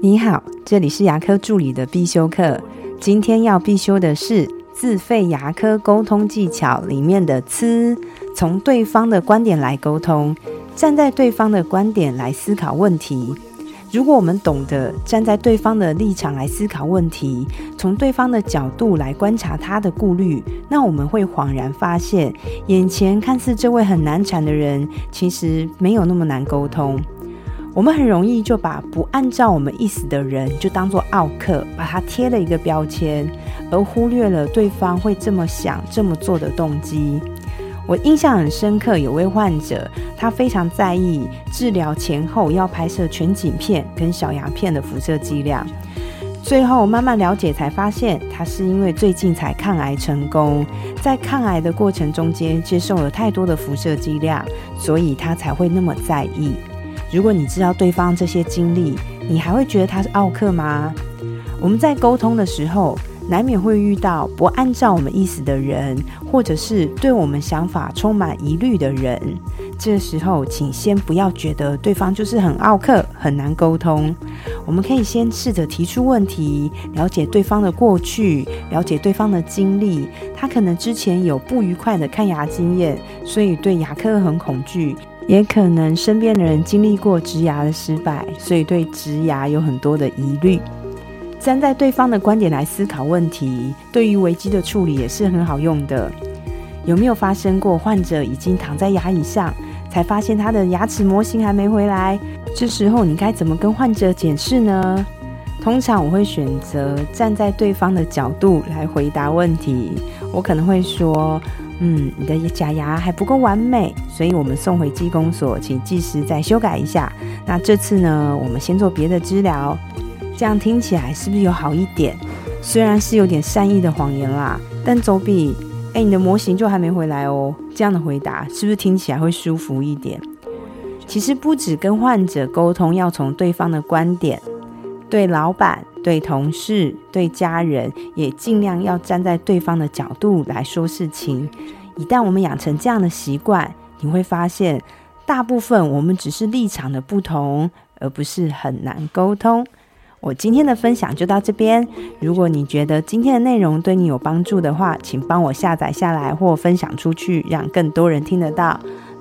你好，这里是牙科助理的必修课。今天要必修的是自费牙科沟通技巧里面的“呲”，从对方的观点来沟通，站在对方的观点来思考问题。如果我们懂得站在对方的立场来思考问题，从对方的角度来观察他的顾虑，那我们会恍然发现，眼前看似这位很难缠的人，其实没有那么难沟通。我们很容易就把不按照我们意思的人就当做奥客，把他贴了一个标签，而忽略了对方会这么想、这么做的动机。我印象很深刻，有位患者，他非常在意治疗前后要拍摄全景片跟小牙片的辐射剂量。最后慢慢了解，才发现他是因为最近才抗癌成功，在抗癌的过程中间接受了太多的辐射剂量，所以他才会那么在意。如果你知道对方这些经历，你还会觉得他是奥克吗？我们在沟通的时候。难免会遇到不按照我们意思的人，或者是对我们想法充满疑虑的人。这时候，请先不要觉得对方就是很傲客、很难沟通。我们可以先试着提出问题，了解对方的过去，了解对方的经历。他可能之前有不愉快的看牙经验，所以对牙科很恐惧；也可能身边的人经历过植牙的失败，所以对植牙有很多的疑虑。站在对方的观点来思考问题，对于危机的处理也是很好用的。有没有发生过患者已经躺在牙椅上，才发现他的牙齿模型还没回来？这时候你该怎么跟患者解释呢？通常我会选择站在对方的角度来回答问题。我可能会说：“嗯，你的假牙还不够完美，所以我们送回技工所，请技师再修改一下。那这次呢，我们先做别的治疗。”这样听起来是不是有好一点？虽然是有点善意的谎言啦，但总比“哎，你的模型就还没回来哦”这样的回答，是不是听起来会舒服一点？其实不止跟患者沟通，要从对方的观点，对老板、对同事、对家人，也尽量要站在对方的角度来说事情。一旦我们养成这样的习惯，你会发现，大部分我们只是立场的不同，而不是很难沟通。我今天的分享就到这边。如果你觉得今天的内容对你有帮助的话，请帮我下载下来或分享出去，让更多人听得到。